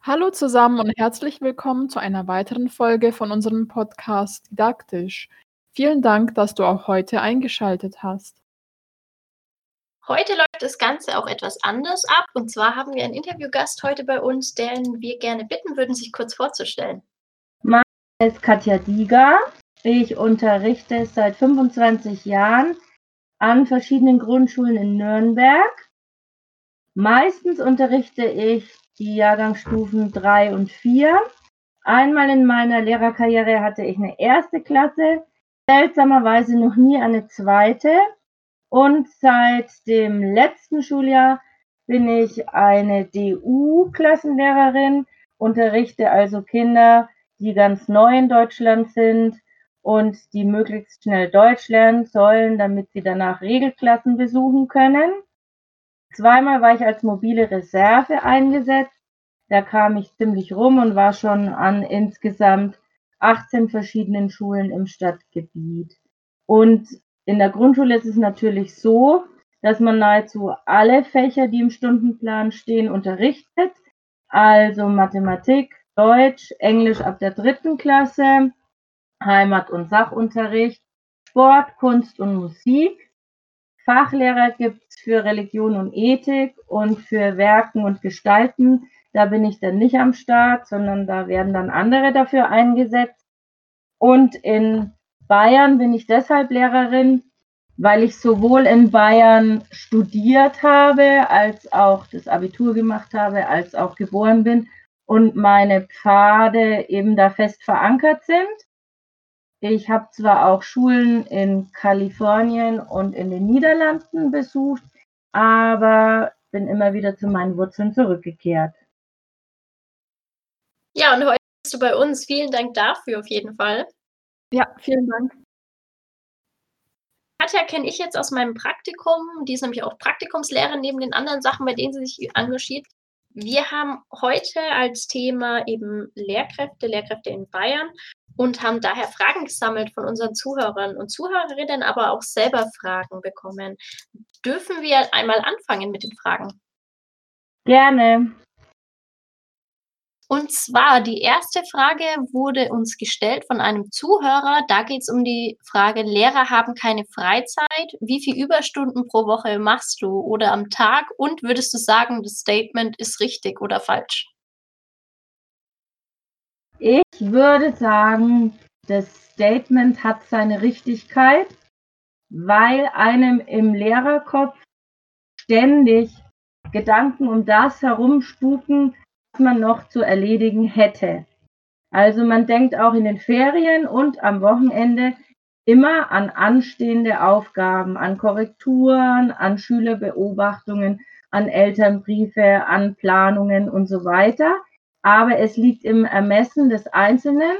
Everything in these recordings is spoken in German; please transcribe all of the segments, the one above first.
Hallo zusammen und herzlich willkommen zu einer weiteren Folge von unserem Podcast Didaktisch. Vielen Dank, dass du auch heute eingeschaltet hast. Heute läuft das Ganze auch etwas anders ab. Und zwar haben wir einen Interviewgast heute bei uns, den wir gerne bitten würden, sich kurz vorzustellen. Mein Name ist Katja Dieger. Ich unterrichte seit 25 Jahren an verschiedenen Grundschulen in Nürnberg. Meistens unterrichte ich die Jahrgangsstufen 3 und 4. Einmal in meiner Lehrerkarriere hatte ich eine erste Klasse, seltsamerweise noch nie eine zweite. Und seit dem letzten Schuljahr bin ich eine DU-Klassenlehrerin, unterrichte also Kinder, die ganz neu in Deutschland sind und die möglichst schnell Deutsch lernen sollen, damit sie danach Regelklassen besuchen können. Zweimal war ich als mobile Reserve eingesetzt. Da kam ich ziemlich rum und war schon an insgesamt 18 verschiedenen Schulen im Stadtgebiet. Und in der Grundschule ist es natürlich so, dass man nahezu alle Fächer, die im Stundenplan stehen, unterrichtet. Also Mathematik, Deutsch, Englisch ab der dritten Klasse, Heimat- und Sachunterricht, Sport, Kunst und Musik. Fachlehrer gibt es für Religion und Ethik und für Werken und Gestalten. Da bin ich dann nicht am Start, sondern da werden dann andere dafür eingesetzt. Und in Bayern bin ich deshalb Lehrerin, weil ich sowohl in Bayern studiert habe, als auch das Abitur gemacht habe, als auch geboren bin und meine Pfade eben da fest verankert sind. Ich habe zwar auch Schulen in Kalifornien und in den Niederlanden besucht, aber bin immer wieder zu meinen Wurzeln zurückgekehrt. Ja, und heute bist du bei uns. Vielen Dank dafür auf jeden Fall. Ja, vielen Dank. Katja kenne ich jetzt aus meinem Praktikum. Die ist nämlich auch Praktikumslehrerin neben den anderen Sachen, bei denen sie sich engagiert. Wir haben heute als Thema eben Lehrkräfte, Lehrkräfte in Bayern und haben daher Fragen gesammelt von unseren Zuhörern und Zuhörerinnen, aber auch selber Fragen bekommen. Dürfen wir einmal anfangen mit den Fragen? Gerne. Und zwar die erste Frage wurde uns gestellt von einem Zuhörer. Da geht es um die Frage, Lehrer haben keine Freizeit. Wie viele Überstunden pro Woche machst du oder am Tag? Und würdest du sagen, das Statement ist richtig oder falsch? Ich würde sagen, das Statement hat seine Richtigkeit, weil einem im Lehrerkopf ständig Gedanken um das herumspuken, man noch zu erledigen hätte. Also man denkt auch in den Ferien und am Wochenende immer an anstehende Aufgaben, an Korrekturen, an Schülerbeobachtungen, an Elternbriefe, an Planungen und so weiter. Aber es liegt im Ermessen des Einzelnen,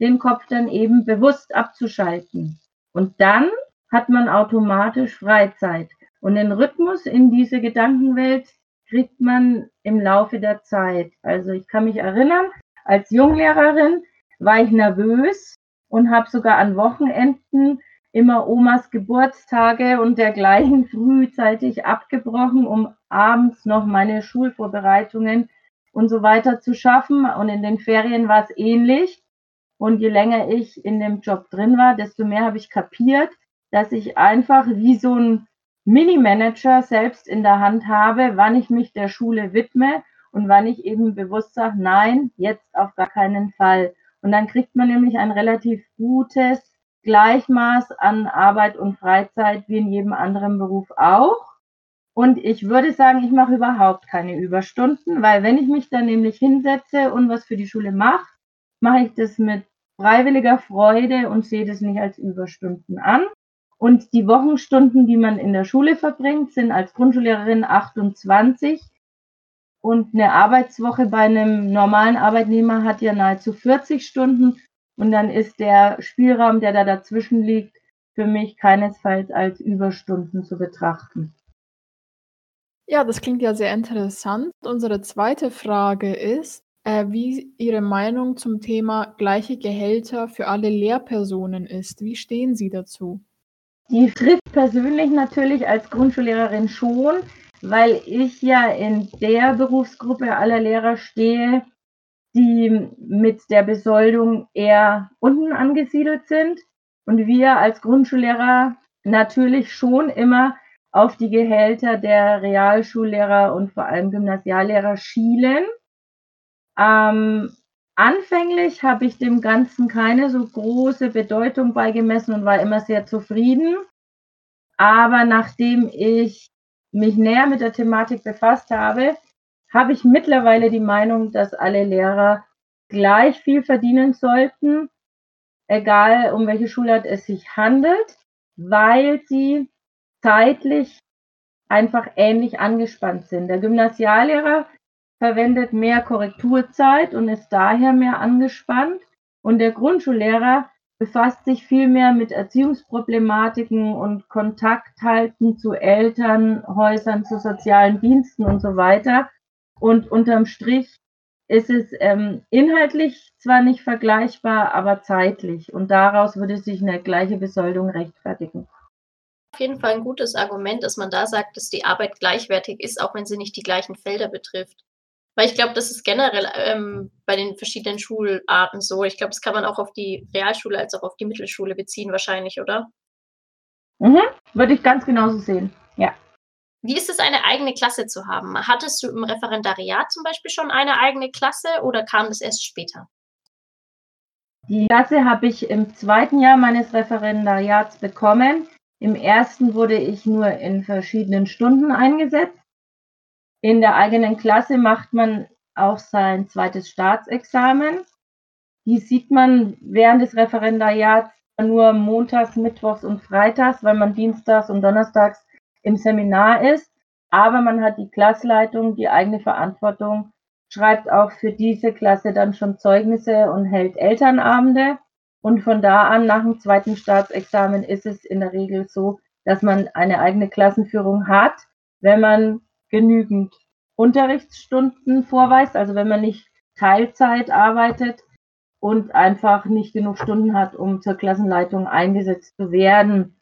den Kopf dann eben bewusst abzuschalten. Und dann hat man automatisch Freizeit. Und den Rhythmus in diese Gedankenwelt kriegt man im Laufe der Zeit. Also ich kann mich erinnern, als Junglehrerin war ich nervös und habe sogar an Wochenenden immer Omas Geburtstage und dergleichen frühzeitig abgebrochen, um abends noch meine Schulvorbereitungen und so weiter zu schaffen. Und in den Ferien war es ähnlich. Und je länger ich in dem Job drin war, desto mehr habe ich kapiert, dass ich einfach wie so ein Mini-Manager selbst in der Hand habe, wann ich mich der Schule widme und wann ich eben bewusst sage, nein, jetzt auf gar keinen Fall. Und dann kriegt man nämlich ein relativ gutes Gleichmaß an Arbeit und Freizeit wie in jedem anderen Beruf auch. Und ich würde sagen, ich mache überhaupt keine Überstunden, weil wenn ich mich dann nämlich hinsetze und was für die Schule mache, mache ich das mit freiwilliger Freude und sehe das nicht als Überstunden an. Und die Wochenstunden, die man in der Schule verbringt, sind als Grundschullehrerin 28. Und eine Arbeitswoche bei einem normalen Arbeitnehmer hat ja nahezu 40 Stunden. Und dann ist der Spielraum, der da dazwischen liegt, für mich keinesfalls als Überstunden zu betrachten. Ja, das klingt ja sehr interessant. Unsere zweite Frage ist, äh, wie Ihre Meinung zum Thema gleiche Gehälter für alle Lehrpersonen ist. Wie stehen Sie dazu? Die trifft persönlich natürlich als Grundschullehrerin schon, weil ich ja in der Berufsgruppe aller Lehrer stehe, die mit der Besoldung eher unten angesiedelt sind und wir als Grundschullehrer natürlich schon immer auf die Gehälter der Realschullehrer und vor allem Gymnasiallehrer schielen. Ähm, anfänglich habe ich dem Ganzen keine so große Bedeutung beigemessen und war immer sehr zufrieden. Aber nachdem ich mich näher mit der Thematik befasst habe, habe ich mittlerweile die Meinung, dass alle Lehrer gleich viel verdienen sollten, egal um welche Schulart es sich handelt, weil sie zeitlich einfach ähnlich angespannt sind. Der Gymnasiallehrer verwendet mehr Korrekturzeit und ist daher mehr angespannt und der Grundschullehrer befasst sich viel mehr mit Erziehungsproblematiken und Kontakt halten zu Elternhäusern, zu sozialen Diensten und so weiter. Und unterm Strich ist es ähm, inhaltlich zwar nicht vergleichbar, aber zeitlich. Und daraus würde sich eine gleiche Besoldung rechtfertigen. Auf jeden Fall ein gutes Argument, dass man da sagt, dass die Arbeit gleichwertig ist, auch wenn sie nicht die gleichen Felder betrifft. Weil ich glaube, das ist generell ähm, bei den verschiedenen Schularten so. Ich glaube, das kann man auch auf die Realschule als auch auf die Mittelschule beziehen, wahrscheinlich, oder? Mhm, würde ich ganz genauso sehen, ja. Wie ist es, eine eigene Klasse zu haben? Hattest du im Referendariat zum Beispiel schon eine eigene Klasse oder kam das erst später? Die Klasse habe ich im zweiten Jahr meines Referendariats bekommen. Im ersten wurde ich nur in verschiedenen Stunden eingesetzt. In der eigenen Klasse macht man auch sein zweites Staatsexamen. Die sieht man während des Referendariats nur montags, mittwochs und freitags, weil man dienstags und donnerstags im Seminar ist. Aber man hat die Klassleitung, die eigene Verantwortung, schreibt auch für diese Klasse dann schon Zeugnisse und hält Elternabende. Und von da an, nach dem zweiten Staatsexamen, ist es in der Regel so, dass man eine eigene Klassenführung hat, wenn man genügend Unterrichtsstunden vorweist, also wenn man nicht Teilzeit arbeitet und einfach nicht genug Stunden hat, um zur Klassenleitung eingesetzt zu werden.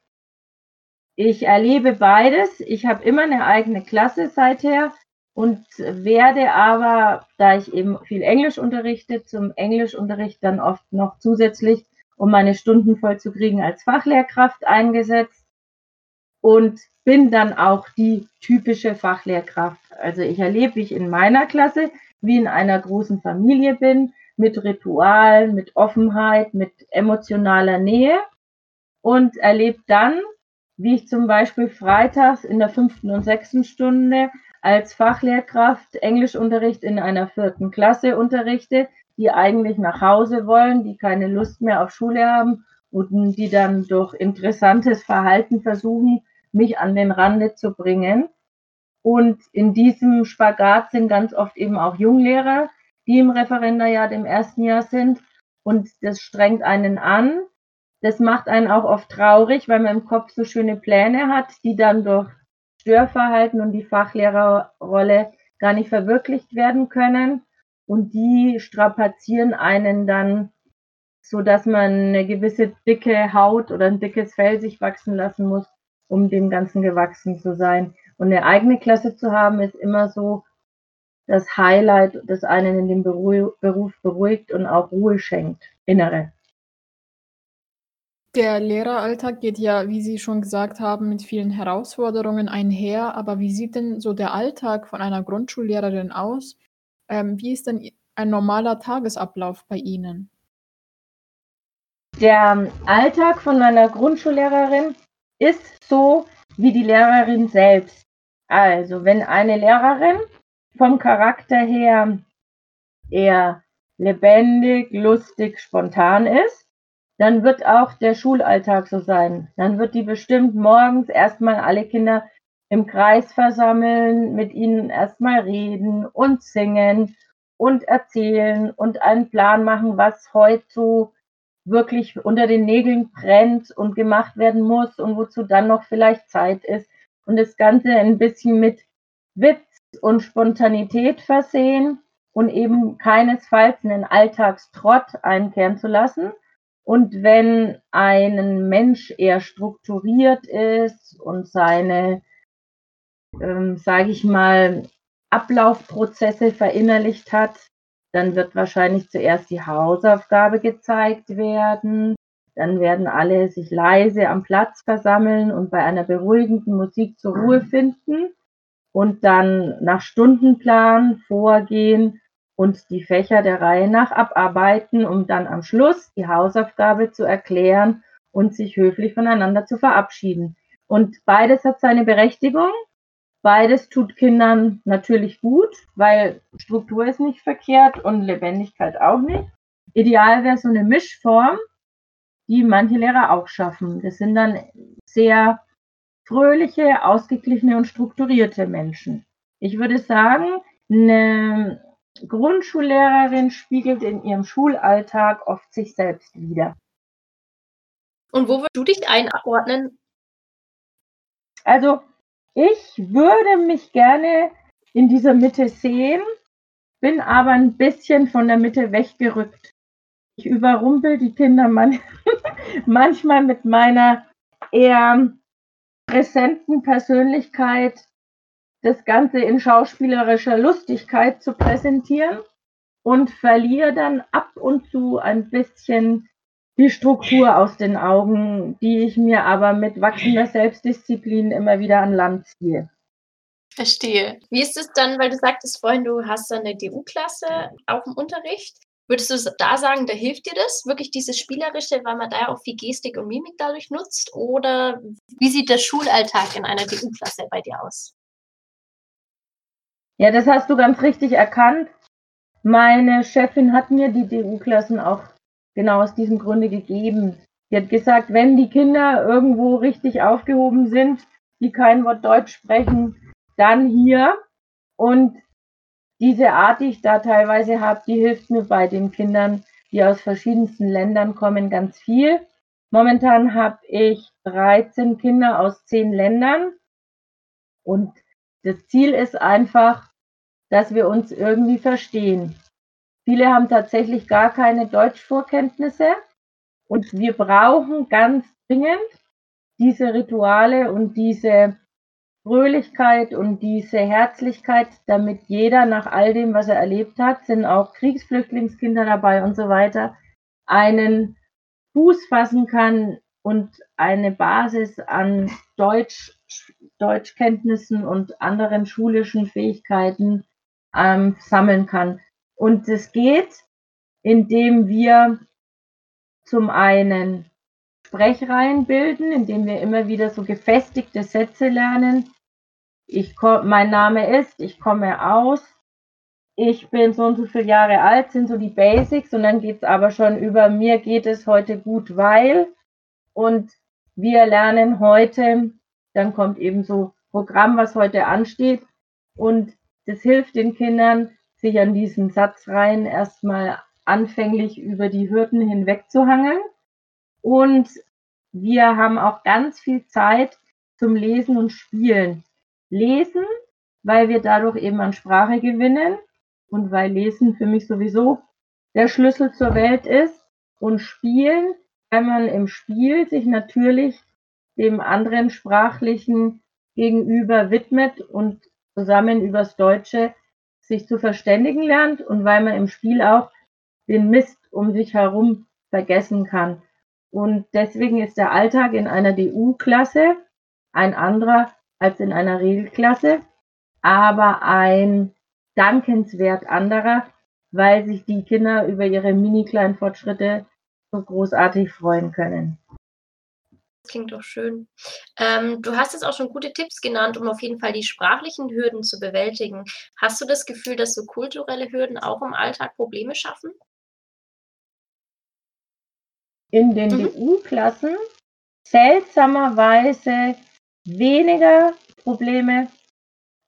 Ich erlebe beides. Ich habe immer eine eigene Klasse seither und werde aber, da ich eben viel Englisch unterrichte, zum Englischunterricht dann oft noch zusätzlich, um meine Stunden voll zu kriegen, als Fachlehrkraft eingesetzt. Und bin dann auch die typische Fachlehrkraft. Also ich erlebe, wie ich in meiner Klasse wie in einer großen Familie bin, mit Ritualen, mit Offenheit, mit emotionaler Nähe und erlebe dann, wie ich zum Beispiel freitags in der fünften und sechsten Stunde als Fachlehrkraft Englischunterricht in einer vierten Klasse unterrichte, die eigentlich nach Hause wollen, die keine Lust mehr auf Schule haben und die dann durch interessantes Verhalten versuchen, mich an den Rande zu bringen. Und in diesem Spagat sind ganz oft eben auch Junglehrer, die im Referendariat im ersten Jahr sind. Und das strengt einen an. Das macht einen auch oft traurig, weil man im Kopf so schöne Pläne hat, die dann durch Störverhalten und die Fachlehrerrolle gar nicht verwirklicht werden können. Und die strapazieren einen dann, so dass man eine gewisse dicke Haut oder ein dickes Fell sich wachsen lassen muss, um dem Ganzen gewachsen zu sein. Und eine eigene Klasse zu haben, ist immer so das Highlight, das einen in dem Beruf beruhigt und auch Ruhe schenkt, innere. Der Lehreralltag geht ja, wie Sie schon gesagt haben, mit vielen Herausforderungen einher. Aber wie sieht denn so der Alltag von einer Grundschullehrerin aus? Ähm, wie ist denn ein normaler Tagesablauf bei Ihnen? Der Alltag von einer Grundschullehrerin ist so wie die Lehrerin selbst. Also, wenn eine Lehrerin vom Charakter her eher lebendig, lustig, spontan ist, dann wird auch der Schulalltag so sein. Dann wird die bestimmt morgens erstmal alle Kinder im Kreis versammeln, mit ihnen erstmal reden und singen und erzählen und einen Plan machen, was heute so wirklich unter den Nägeln brennt und gemacht werden muss und wozu dann noch vielleicht Zeit ist. Und das Ganze ein bisschen mit Witz und Spontanität versehen. und eben keinesfalls einen Alltagstrott einkehren zu lassen. Und wenn ein Mensch eher strukturiert ist und seine, ähm, sage ich mal, Ablaufprozesse verinnerlicht hat, dann wird wahrscheinlich zuerst die Hausaufgabe gezeigt werden. Dann werden alle sich leise am Platz versammeln und bei einer beruhigenden Musik zur Ruhe finden und dann nach Stundenplan vorgehen und die Fächer der Reihe nach abarbeiten, um dann am Schluss die Hausaufgabe zu erklären und sich höflich voneinander zu verabschieden. Und beides hat seine Berechtigung. Beides tut Kindern natürlich gut, weil Struktur ist nicht verkehrt und Lebendigkeit auch nicht. Ideal wäre so eine Mischform, die manche Lehrer auch schaffen. Das sind dann sehr fröhliche, ausgeglichene und strukturierte Menschen. Ich würde sagen, eine Grundschullehrerin spiegelt in ihrem Schulalltag oft sich selbst wider. Und wo würdest du dich einordnen? Also, ich würde mich gerne in dieser Mitte sehen, bin aber ein bisschen von der Mitte weggerückt. Ich überrumpel die Kinder man manchmal mit meiner eher präsenten Persönlichkeit, das Ganze in schauspielerischer Lustigkeit zu präsentieren und verliere dann ab und zu ein bisschen die Struktur aus den Augen, die ich mir aber mit wachsender Selbstdisziplin immer wieder an Land ziehe. Verstehe. Wie ist es dann, weil du sagtest vorhin, du hast eine DU-Klasse auch im Unterricht. Würdest du da sagen, da hilft dir das, wirklich dieses Spielerische, weil man da ja auch viel Gestik und Mimik dadurch nutzt? Oder wie sieht der Schulalltag in einer DU-Klasse bei dir aus? Ja, das hast du ganz richtig erkannt. Meine Chefin hat mir die DU-Klassen auch genau aus diesem Grunde gegeben. Sie hat gesagt, wenn die Kinder irgendwo richtig aufgehoben sind, die kein Wort Deutsch sprechen, dann hier. Und diese Art, die ich da teilweise habe, die hilft mir bei den Kindern, die aus verschiedensten Ländern kommen, ganz viel. Momentan habe ich 13 Kinder aus 10 Ländern und das Ziel ist einfach, dass wir uns irgendwie verstehen. Viele haben tatsächlich gar keine Deutschvorkenntnisse und wir brauchen ganz dringend diese Rituale und diese Fröhlichkeit und diese Herzlichkeit, damit jeder nach all dem, was er erlebt hat, sind auch Kriegsflüchtlingskinder dabei und so weiter, einen Fuß fassen kann und eine Basis an Deutsch, Deutschkenntnissen und anderen schulischen Fähigkeiten ähm, sammeln kann. Und es geht, indem wir zum einen Sprechreihen bilden, indem wir immer wieder so gefestigte Sätze lernen. Ich mein Name ist, ich komme aus, ich bin so und so viele Jahre alt, sind so die Basics. Und dann geht es aber schon über mir geht es heute gut, weil. Und wir lernen heute, dann kommt eben so Programm, was heute ansteht. Und das hilft den Kindern, sich an diesen Satzreihen erstmal anfänglich über die Hürden hinweg zu hangeln und wir haben auch ganz viel Zeit zum Lesen und Spielen. Lesen, weil wir dadurch eben an Sprache gewinnen und weil Lesen für mich sowieso der Schlüssel zur Welt ist. Und Spielen, weil man im Spiel sich natürlich dem anderen sprachlichen Gegenüber widmet und zusammen übers Deutsche sich zu verständigen lernt und weil man im Spiel auch den Mist um sich herum vergessen kann. Und deswegen ist der Alltag in einer DU-Klasse ein anderer als in einer Regelklasse, aber ein dankenswert anderer, weil sich die Kinder über ihre mini kleinen Fortschritte so großartig freuen können. Das klingt doch schön. Ähm, du hast jetzt auch schon gute Tipps genannt, um auf jeden Fall die sprachlichen Hürden zu bewältigen. Hast du das Gefühl, dass so kulturelle Hürden auch im Alltag Probleme schaffen? in den mhm. DU-Klassen seltsamerweise weniger Probleme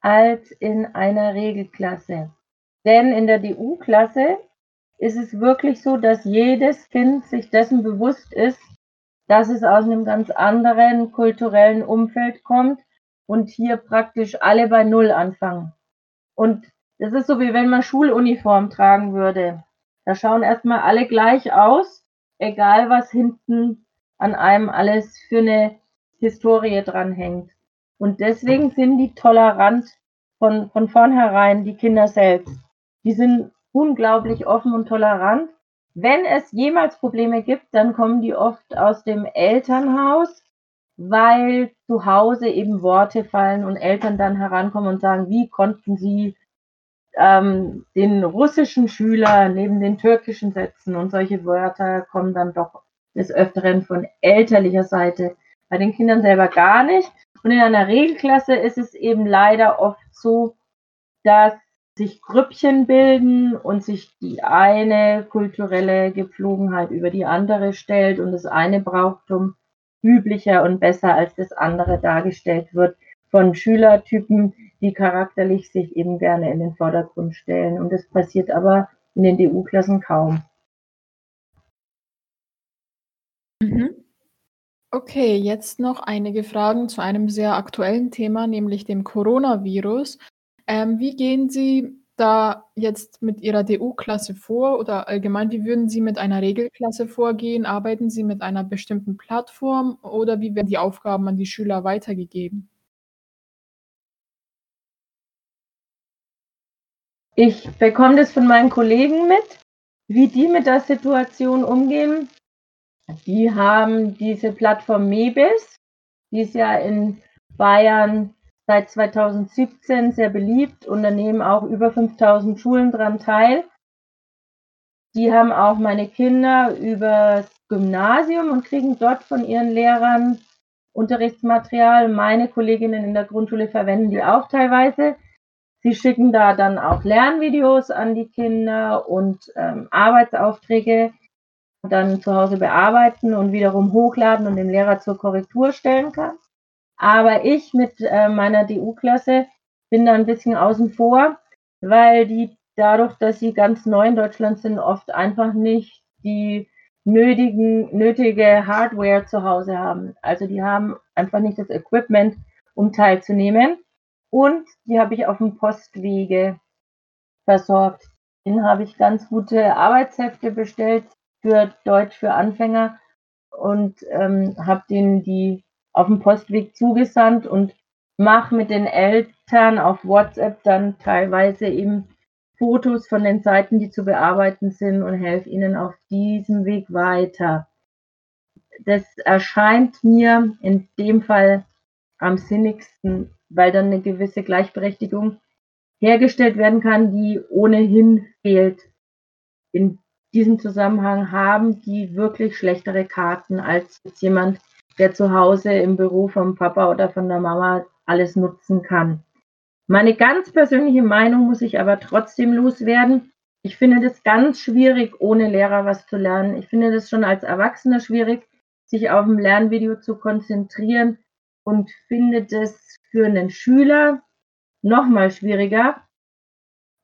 als in einer Regelklasse. Denn in der DU-Klasse ist es wirklich so, dass jedes Kind sich dessen bewusst ist, dass es aus einem ganz anderen kulturellen Umfeld kommt und hier praktisch alle bei Null anfangen. Und das ist so wie wenn man Schuluniform tragen würde. Da schauen erstmal alle gleich aus, egal was hinten an einem alles für eine Historie dranhängt. Und deswegen sind die tolerant von, von vornherein, die Kinder selbst. Die sind unglaublich offen und tolerant. Wenn es jemals Probleme gibt, dann kommen die oft aus dem Elternhaus, weil zu Hause eben Worte fallen und Eltern dann herankommen und sagen, wie konnten sie ähm, den russischen Schüler neben den türkischen setzen und solche Wörter kommen dann doch des Öfteren von elterlicher Seite. Bei den Kindern selber gar nicht. Und in einer Regelklasse ist es eben leider oft so, dass sich Grüppchen bilden und sich die eine kulturelle Gepflogenheit über die andere stellt und das eine Brauchtum üblicher und besser als das andere dargestellt wird von Schülertypen, die charakterlich sich eben gerne in den Vordergrund stellen. Und das passiert aber in den DU-Klassen kaum. Mhm. Okay, jetzt noch einige Fragen zu einem sehr aktuellen Thema, nämlich dem Coronavirus. Ähm, wie gehen Sie da jetzt mit Ihrer DU-Klasse vor oder allgemein, wie würden Sie mit einer Regelklasse vorgehen? Arbeiten Sie mit einer bestimmten Plattform oder wie werden die Aufgaben an die Schüler weitergegeben? Ich bekomme das von meinen Kollegen mit, wie die mit der Situation umgehen. Die haben diese Plattform MEBIS, die ist ja in Bayern seit 2017 sehr beliebt und da nehmen auch über 5000 Schulen dran teil. Die haben auch meine Kinder übers Gymnasium und kriegen dort von ihren Lehrern Unterrichtsmaterial. Meine Kolleginnen in der Grundschule verwenden die auch teilweise. Sie schicken da dann auch Lernvideos an die Kinder und ähm, Arbeitsaufträge dann zu Hause bearbeiten und wiederum hochladen und dem Lehrer zur Korrektur stellen kann. Aber ich mit äh, meiner DU-Klasse bin da ein bisschen außen vor, weil die dadurch, dass sie ganz neu in Deutschland sind, oft einfach nicht die nötigen, nötige Hardware zu Hause haben. Also die haben einfach nicht das Equipment, um teilzunehmen. Und die habe ich auf dem Postwege versorgt. Den habe ich ganz gute Arbeitshefte bestellt für Deutsch für Anfänger und ähm, habe denen die auf dem Postweg zugesandt und mache mit den Eltern auf WhatsApp dann teilweise eben Fotos von den Seiten, die zu bearbeiten sind und helfe ihnen auf diesem Weg weiter. Das erscheint mir in dem Fall am sinnigsten, weil dann eine gewisse Gleichberechtigung hergestellt werden kann, die ohnehin fehlt. In diesem Zusammenhang haben die wirklich schlechtere Karten als jemand, der zu Hause im Büro vom Papa oder von der Mama alles nutzen kann. Meine ganz persönliche Meinung muss ich aber trotzdem loswerden. Ich finde das ganz schwierig, ohne Lehrer was zu lernen. Ich finde das schon als Erwachsener schwierig, sich auf ein Lernvideo zu konzentrieren und finde das für einen Schüler noch mal schwieriger.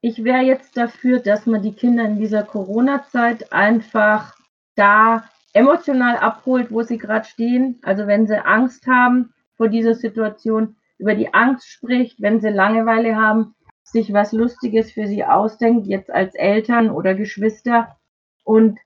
Ich wäre jetzt dafür, dass man die Kinder in dieser Corona-Zeit einfach da emotional abholt, wo sie gerade stehen. Also wenn sie Angst haben vor dieser Situation, über die Angst spricht, wenn sie Langeweile haben, sich was Lustiges für sie ausdenkt, jetzt als Eltern oder Geschwister und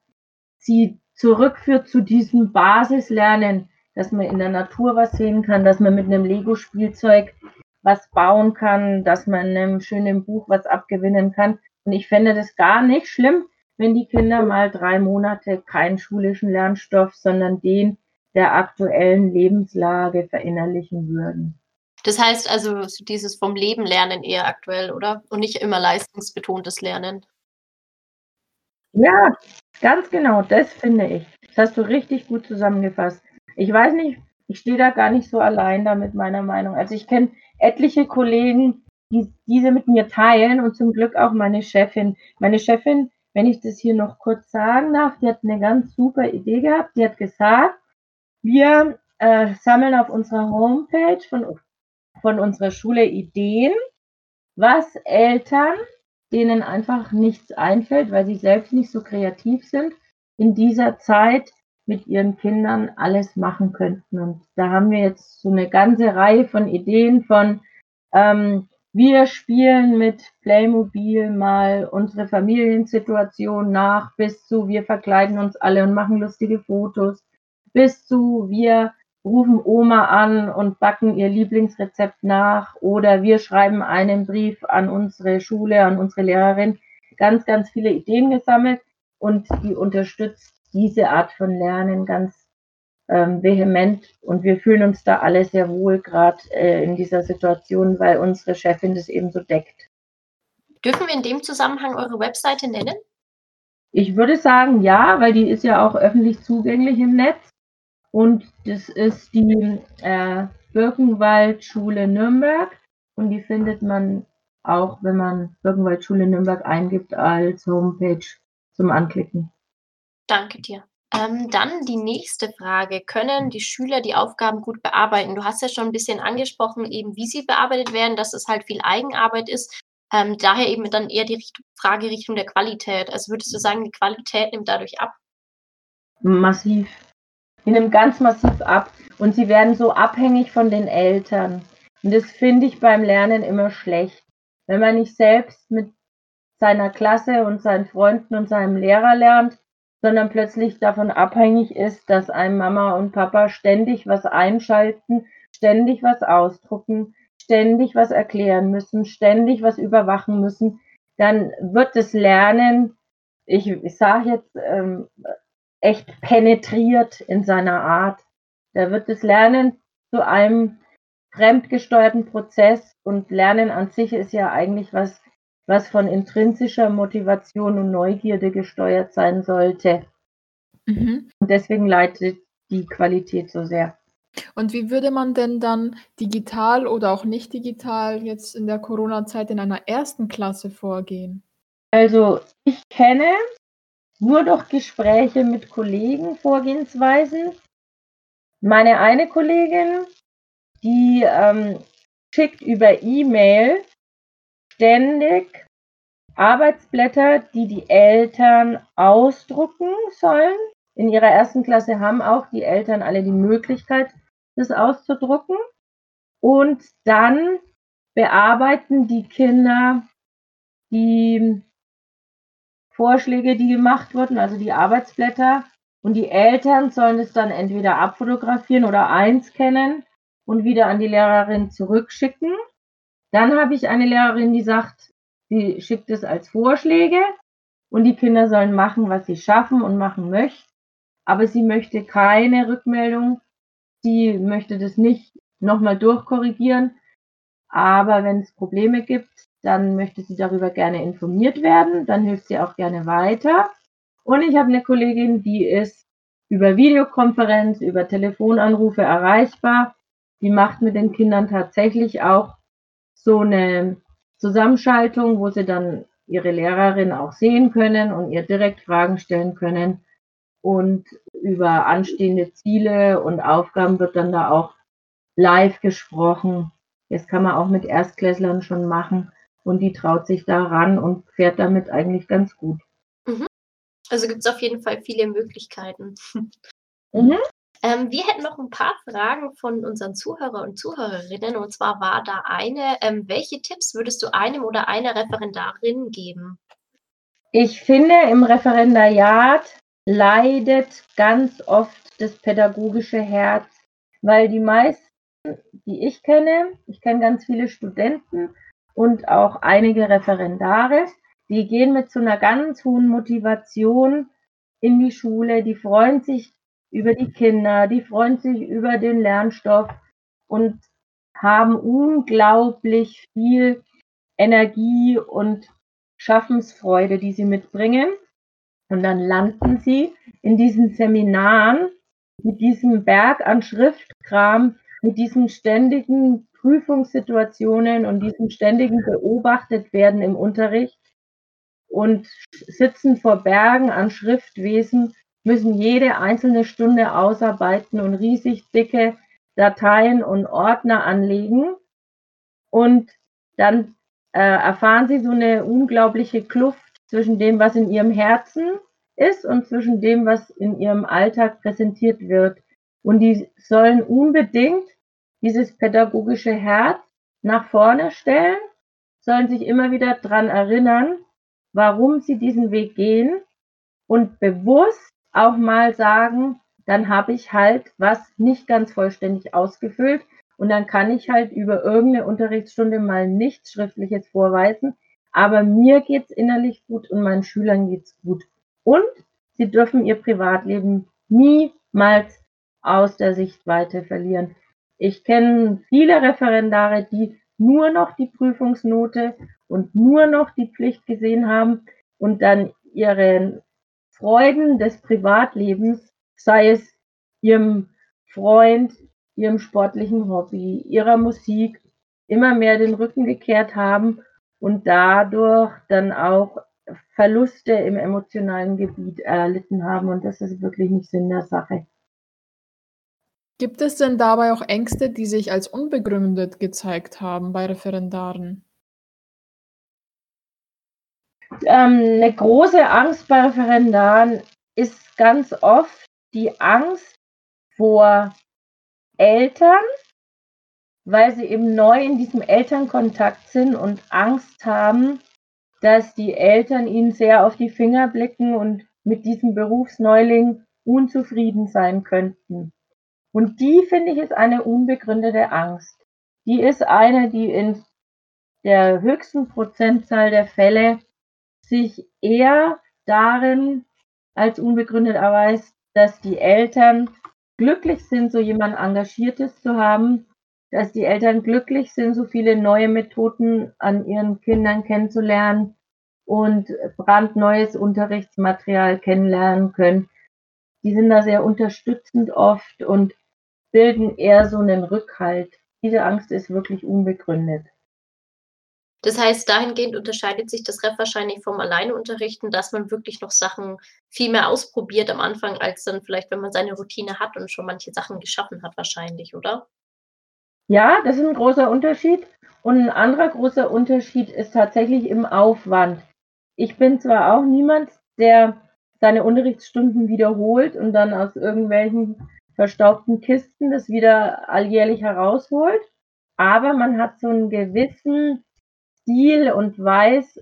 sie zurückführt zu diesem Basislernen, dass man in der Natur was sehen kann, dass man mit einem Lego-Spielzeug was bauen kann, dass man in einem schönen Buch was abgewinnen kann. Und ich fände das gar nicht schlimm, wenn die Kinder mal drei Monate keinen schulischen Lernstoff, sondern den der aktuellen Lebenslage verinnerlichen würden. Das heißt also dieses vom Leben lernen eher aktuell, oder? Und nicht immer leistungsbetontes Lernen. Ja, ganz genau, das finde ich. Das hast du richtig gut zusammengefasst. Ich weiß nicht, ich stehe da gar nicht so allein da mit meiner Meinung. Also ich kenne etliche Kollegen, die diese mit mir teilen und zum Glück auch meine Chefin. Meine Chefin wenn ich das hier noch kurz sagen darf, die hat eine ganz super Idee gehabt. Die hat gesagt, wir äh, sammeln auf unserer Homepage von, von unserer Schule Ideen, was Eltern, denen einfach nichts einfällt, weil sie selbst nicht so kreativ sind, in dieser Zeit mit ihren Kindern alles machen könnten. Und da haben wir jetzt so eine ganze Reihe von Ideen von ähm, Wir spielen mit Playmobil mal unsere Familiensituation nach, bis zu wir verkleiden uns alle und machen lustige Fotos, bis zu wir rufen Oma an und backen ihr Lieblingsrezept nach oder wir schreiben einen Brief an unsere Schule, an unsere Lehrerin. Ganz, ganz viele Ideen gesammelt und die unterstützt diese Art von Lernen ganz ähm, vehement und wir fühlen uns da alle sehr wohl gerade äh, in dieser Situation, weil unsere Chefin das eben so deckt. Dürfen wir in dem Zusammenhang eure Webseite nennen? Ich würde sagen, ja, weil die ist ja auch öffentlich zugänglich im Netz. Und das ist die äh, Birkenwaldschule Nürnberg. Und die findet man auch, wenn man Birkenwaldschule Nürnberg eingibt, als Homepage zum Anklicken. Danke dir. Ähm, dann die nächste Frage. Können die Schüler die Aufgaben gut bearbeiten? Du hast ja schon ein bisschen angesprochen, eben wie sie bearbeitet werden, dass es halt viel Eigenarbeit ist. Ähm, daher eben dann eher die Richtung, Frage Richtung der Qualität. Also würdest du sagen, die Qualität nimmt dadurch ab? Massiv. Die nimmt ganz massiv ab. Und sie werden so abhängig von den Eltern. Und das finde ich beim Lernen immer schlecht. Wenn man nicht selbst mit seiner Klasse und seinen Freunden und seinem Lehrer lernt, sondern plötzlich davon abhängig ist, dass einem Mama und Papa ständig was einschalten, ständig was ausdrucken, ständig was erklären müssen, ständig was überwachen müssen, dann wird das Lernen, ich, ich sage jetzt, ähm, echt penetriert in seiner Art. Da wird das Lernen zu einem fremdgesteuerten Prozess und Lernen an sich ist ja eigentlich was was von intrinsischer Motivation und Neugierde gesteuert sein sollte. Mhm. Und deswegen leitet die Qualität so sehr. Und wie würde man denn dann digital oder auch nicht digital jetzt in der Corona-Zeit in einer ersten Klasse vorgehen? Also ich kenne nur durch Gespräche mit Kollegen Vorgehensweisen. Meine eine Kollegin, die ähm, schickt über E-Mail ständig Arbeitsblätter, die die Eltern ausdrucken sollen. In ihrer ersten Klasse haben auch die Eltern alle die Möglichkeit, das auszudrucken. Und dann bearbeiten die Kinder die Vorschläge, die gemacht wurden, also die Arbeitsblätter. Und die Eltern sollen es dann entweder abfotografieren oder einscannen und wieder an die Lehrerin zurückschicken. Dann habe ich eine Lehrerin, die sagt, sie schickt es als Vorschläge und die Kinder sollen machen, was sie schaffen und machen möchten. Aber sie möchte keine Rückmeldung. Sie möchte das nicht nochmal durchkorrigieren. Aber wenn es Probleme gibt, dann möchte sie darüber gerne informiert werden. Dann hilft sie auch gerne weiter. Und ich habe eine Kollegin, die ist über Videokonferenz, über Telefonanrufe erreichbar. Die macht mit den Kindern tatsächlich auch so eine Zusammenschaltung, wo sie dann ihre Lehrerin auch sehen können und ihr direkt Fragen stellen können. Und über anstehende Ziele und Aufgaben wird dann da auch live gesprochen. Das kann man auch mit Erstklässlern schon machen. Und die traut sich da ran und fährt damit eigentlich ganz gut. Mhm. Also gibt es auf jeden Fall viele Möglichkeiten. Mhm. Ähm, wir hätten noch ein paar Fragen von unseren Zuhörer und Zuhörerinnen. Und zwar war da eine, ähm, welche Tipps würdest du einem oder einer Referendarin geben? Ich finde, im Referendariat leidet ganz oft das pädagogische Herz, weil die meisten, die ich kenne, ich kenne ganz viele Studenten und auch einige Referendare, die gehen mit so einer ganz hohen Motivation in die Schule, die freuen sich über die Kinder, die freuen sich über den Lernstoff und haben unglaublich viel Energie und Schaffensfreude, die sie mitbringen. Und dann landen sie in diesen Seminaren mit diesem Berg an Schriftkram, mit diesen ständigen Prüfungssituationen und diesem ständigen beobachtet werden im Unterricht und sitzen vor Bergen an Schriftwesen müssen jede einzelne Stunde ausarbeiten und riesig dicke Dateien und Ordner anlegen. Und dann äh, erfahren sie so eine unglaubliche Kluft zwischen dem, was in ihrem Herzen ist und zwischen dem, was in ihrem Alltag präsentiert wird. Und die sollen unbedingt dieses pädagogische Herz nach vorne stellen sollen sich immer wieder dran erinnern, warum sie diesen Weg gehen und bewusst auch mal sagen, dann habe ich halt was nicht ganz vollständig ausgefüllt und dann kann ich halt über irgendeine Unterrichtsstunde mal nichts Schriftliches vorweisen, aber mir geht's innerlich gut und meinen Schülern geht's gut. Und sie dürfen ihr Privatleben niemals aus der Sichtweite verlieren. Ich kenne viele Referendare, die nur noch die Prüfungsnote und nur noch die Pflicht gesehen haben und dann ihren Freuden des Privatlebens, sei es ihrem Freund, ihrem sportlichen Hobby, ihrer Musik, immer mehr den Rücken gekehrt haben und dadurch dann auch Verluste im emotionalen Gebiet erlitten haben. Und das ist wirklich nicht Sinn der Sache. Gibt es denn dabei auch Ängste, die sich als unbegründet gezeigt haben bei Referendaren? Ähm, eine große Angst bei Referendaren ist ganz oft die Angst vor Eltern, weil sie eben neu in diesem Elternkontakt sind und Angst haben, dass die Eltern ihnen sehr auf die Finger blicken und mit diesem Berufsneuling unzufrieden sein könnten. Und die finde ich ist eine unbegründete Angst. Die ist eine, die in der höchsten Prozentzahl der Fälle sich eher darin als unbegründet erweist, dass die Eltern glücklich sind, so jemand Engagiertes zu haben, dass die Eltern glücklich sind, so viele neue Methoden an ihren Kindern kennenzulernen und brandneues Unterrichtsmaterial kennenlernen können. Die sind da sehr unterstützend oft und bilden eher so einen Rückhalt. Diese Angst ist wirklich unbegründet. Das heißt, dahingehend unterscheidet sich das Ref wahrscheinlich vom Alleineunterrichten, dass man wirklich noch Sachen viel mehr ausprobiert am Anfang, als dann vielleicht, wenn man seine Routine hat und schon manche Sachen geschaffen hat, wahrscheinlich, oder? Ja, das ist ein großer Unterschied. Und ein anderer großer Unterschied ist tatsächlich im Aufwand. Ich bin zwar auch niemand, der seine Unterrichtsstunden wiederholt und dann aus irgendwelchen verstaubten Kisten das wieder alljährlich herausholt. Aber man hat so einen gewissen Stil und weiß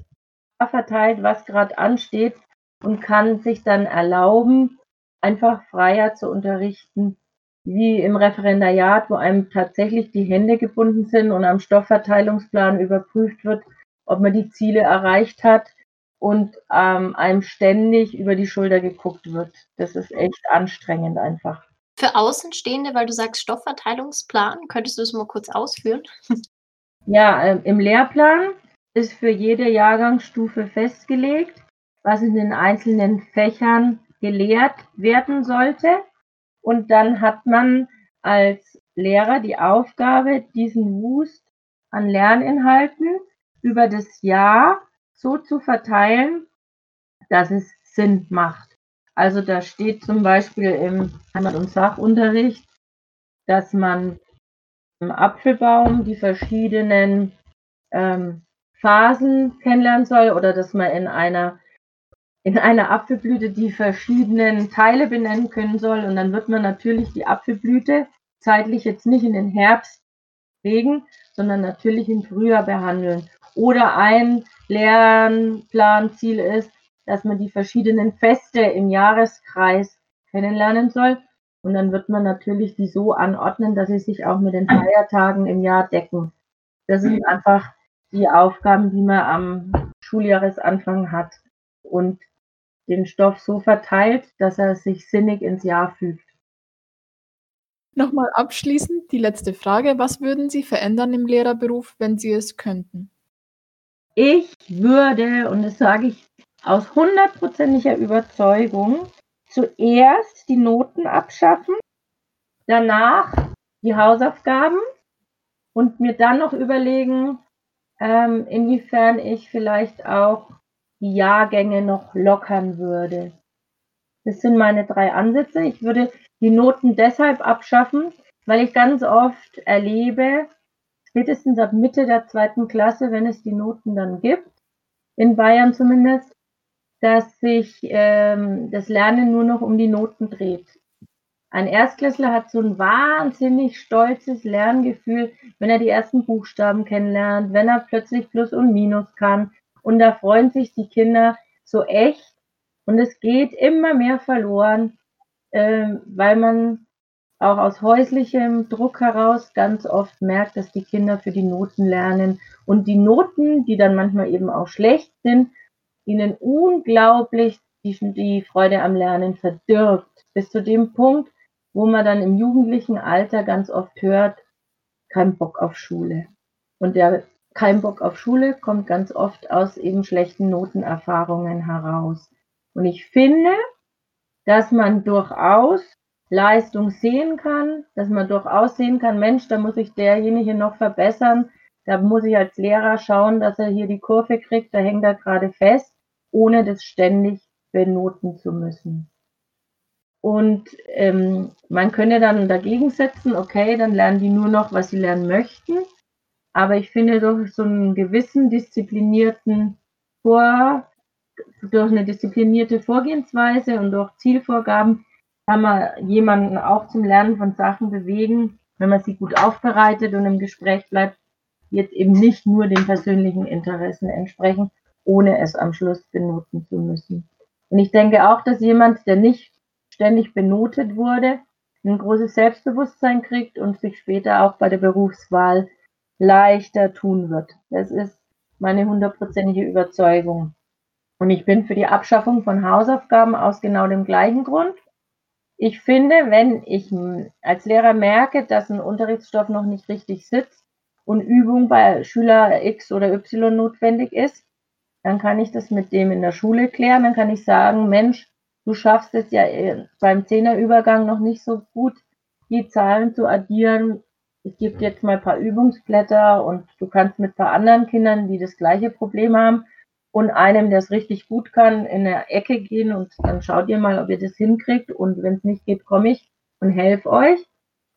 verteilt, was gerade ansteht und kann sich dann erlauben, einfach freier zu unterrichten, wie im Referendariat, wo einem tatsächlich die Hände gebunden sind und am Stoffverteilungsplan überprüft wird, ob man die Ziele erreicht hat und ähm, einem ständig über die Schulter geguckt wird. Das ist echt anstrengend einfach. Für Außenstehende, weil du sagst Stoffverteilungsplan, könntest du es mal kurz ausführen? Ja, äh, im Lehrplan ist für jede Jahrgangsstufe festgelegt, was in den einzelnen Fächern gelehrt werden sollte. Und dann hat man als Lehrer die Aufgabe, diesen Wust an Lerninhalten über das Jahr so zu verteilen, dass es Sinn macht. Also da steht zum Beispiel im Heimat- und Sachunterricht, dass man Apfelbaum die verschiedenen ähm, Phasen kennenlernen soll oder dass man in einer in einer Apfelblüte die verschiedenen Teile benennen können soll. Und dann wird man natürlich die Apfelblüte zeitlich jetzt nicht in den Herbst legen, sondern natürlich im Frühjahr behandeln. Oder ein Lernplanziel ist, dass man die verschiedenen Feste im Jahreskreis kennenlernen soll. Und dann wird man natürlich die so anordnen, dass sie sich auch mit den Feiertagen im Jahr decken. Das sind einfach die Aufgaben, die man am Schuljahresanfang hat und den Stoff so verteilt, dass er sich sinnig ins Jahr fügt. Nochmal abschließend die letzte Frage. Was würden Sie verändern im Lehrerberuf, wenn Sie es könnten? Ich würde, und das sage ich aus hundertprozentiger Überzeugung zuerst die Noten abschaffen, danach die Hausaufgaben und mir dann noch überlegen, ähm, inwiefern ich vielleicht auch die Jahrgänge noch lockern würde. Das sind meine drei Ansätze. Ich würde die Noten deshalb abschaffen, weil ich ganz oft erlebe, spätestens ab Mitte der zweiten Klasse, wenn es die Noten dann gibt, in Bayern zumindest, dass sich ähm, das Lernen nur noch um die Noten dreht. Ein Erstklässler hat so ein wahnsinnig stolzes Lerngefühl, wenn er die ersten Buchstaben kennenlernt, wenn er plötzlich Plus und Minus kann. Und da freuen sich die Kinder so echt. Und es geht immer mehr verloren, äh, weil man auch aus häuslichem Druck heraus ganz oft merkt, dass die Kinder für die Noten lernen und die Noten, die dann manchmal eben auch schlecht sind, ihnen unglaublich die, die Freude am Lernen verdirbt. Bis zu dem Punkt, wo man dann im jugendlichen Alter ganz oft hört, kein Bock auf Schule. Und der kein Bock auf Schule kommt ganz oft aus eben schlechten Notenerfahrungen heraus. Und ich finde, dass man durchaus Leistung sehen kann, dass man durchaus sehen kann, Mensch, da muss ich derjenige noch verbessern, da muss ich als Lehrer schauen, dass er hier die Kurve kriegt, da hängt er gerade fest, ohne das ständig benoten zu müssen. Und ähm, man könne dann dagegen setzen, okay, dann lernen die nur noch, was sie lernen möchten. Aber ich finde, durch so einen gewissen disziplinierten Vor, durch eine disziplinierte Vorgehensweise und durch Zielvorgaben kann man jemanden auch zum Lernen von Sachen bewegen, wenn man sie gut aufbereitet und im Gespräch bleibt, jetzt eben nicht nur den persönlichen Interessen entsprechen, ohne es am Schluss benoten zu müssen. Und ich denke auch, dass jemand, der nicht ständig benotet wurde, ein großes Selbstbewusstsein kriegt und sich später auch bei der Berufswahl leichter tun wird. Das ist meine hundertprozentige Überzeugung. Und ich bin für die Abschaffung von Hausaufgaben aus genau dem gleichen Grund. Ich finde, wenn ich als Lehrer merke, dass ein Unterrichtsstoff noch nicht richtig sitzt und Übung bei Schüler X oder Y notwendig ist, dann kann ich das mit dem in der Schule klären. Dann kann ich sagen, Mensch, du schaffst es ja äh, beim Zehnerübergang noch nicht so gut, die Zahlen zu addieren. Ich gebe dir jetzt mal ein paar Übungsblätter und du kannst mit ein paar anderen Kindern, die das gleiche Problem haben, und einem, der es richtig gut kann, in der Ecke gehen und dann schaut ihr mal, ob ihr das hinkriegt und wenn es nicht geht, komme ich und helfe euch,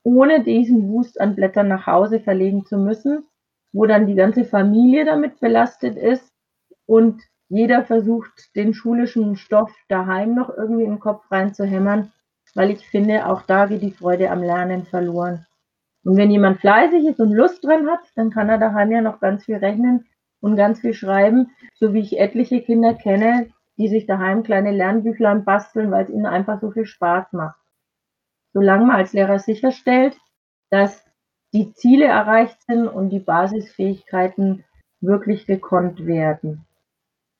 ohne diesen Wust an Blättern nach Hause verlegen zu müssen, wo dann die ganze Familie damit belastet ist und jeder versucht, den schulischen Stoff daheim noch irgendwie im Kopf reinzuhämmern, weil ich finde, auch da geht die Freude am Lernen verloren. Und wenn jemand fleißig ist und Lust dran hat, dann kann er daheim ja noch ganz viel rechnen und ganz viel schreiben, so wie ich etliche Kinder kenne, die sich daheim kleine Lernbüchlein basteln, weil es ihnen einfach so viel Spaß macht. Solange man als Lehrer sicherstellt, dass die Ziele erreicht sind und die Basisfähigkeiten wirklich gekonnt werden.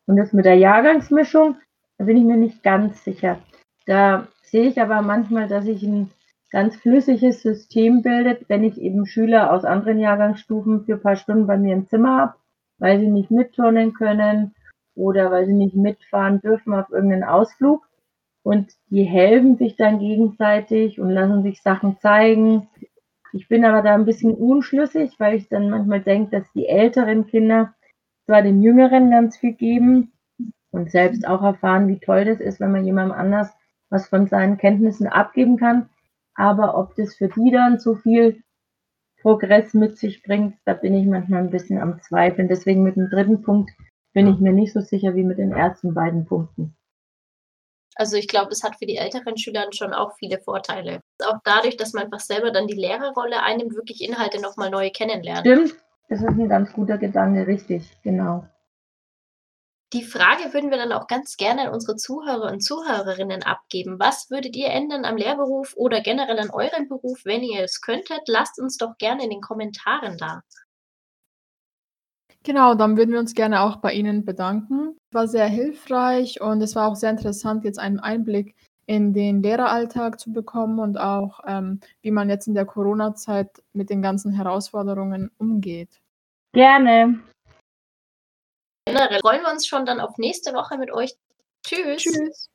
Und das mit der Jahrgangsmischung, da bin ich mir nicht ganz sicher. Da sehe ich aber manchmal, dass sich ein ganz flüssiges System bildet, wenn ich eben Schüler aus anderen Jahrgangsstufen für ein paar Stunden bei mir im Zimmer habe weil sie nicht mitturnen können oder weil sie nicht mitfahren dürfen auf irgendeinen Ausflug. Und die helfen sich dann gegenseitig und lassen sich Sachen zeigen. Ich bin aber da ein bisschen unschlüssig, weil ich dann manchmal denke, dass die älteren Kinder zwar den Jüngeren ganz viel geben und selbst auch erfahren, wie toll das ist, wenn man jemandem anders was von seinen Kenntnissen abgeben kann. Aber ob das für die dann so viel Progress mit sich bringt, da bin ich manchmal ein bisschen am Zweifeln. Deswegen mit dem dritten Punkt bin ich mir nicht so sicher wie mit den ersten beiden Punkten. Also ich glaube, das hat für die älteren Schüler schon auch viele Vorteile. Auch dadurch, dass man einfach selber dann die Lehrerrolle einnimmt, wirklich Inhalte nochmal neu kennenlernt. Stimmt, das ist ein ganz guter Gedanke, richtig, genau. Die Frage würden wir dann auch ganz gerne an unsere Zuhörer und Zuhörerinnen abgeben. Was würdet ihr ändern am Lehrberuf oder generell an eurem Beruf, wenn ihr es könntet? Lasst uns doch gerne in den Kommentaren da. Genau, dann würden wir uns gerne auch bei Ihnen bedanken. War sehr hilfreich und es war auch sehr interessant, jetzt einen Einblick in den Lehreralltag zu bekommen und auch, ähm, wie man jetzt in der Corona-Zeit mit den ganzen Herausforderungen umgeht. Gerne generell freuen wir uns schon dann auf nächste Woche mit euch. Tschüss. Tschüss.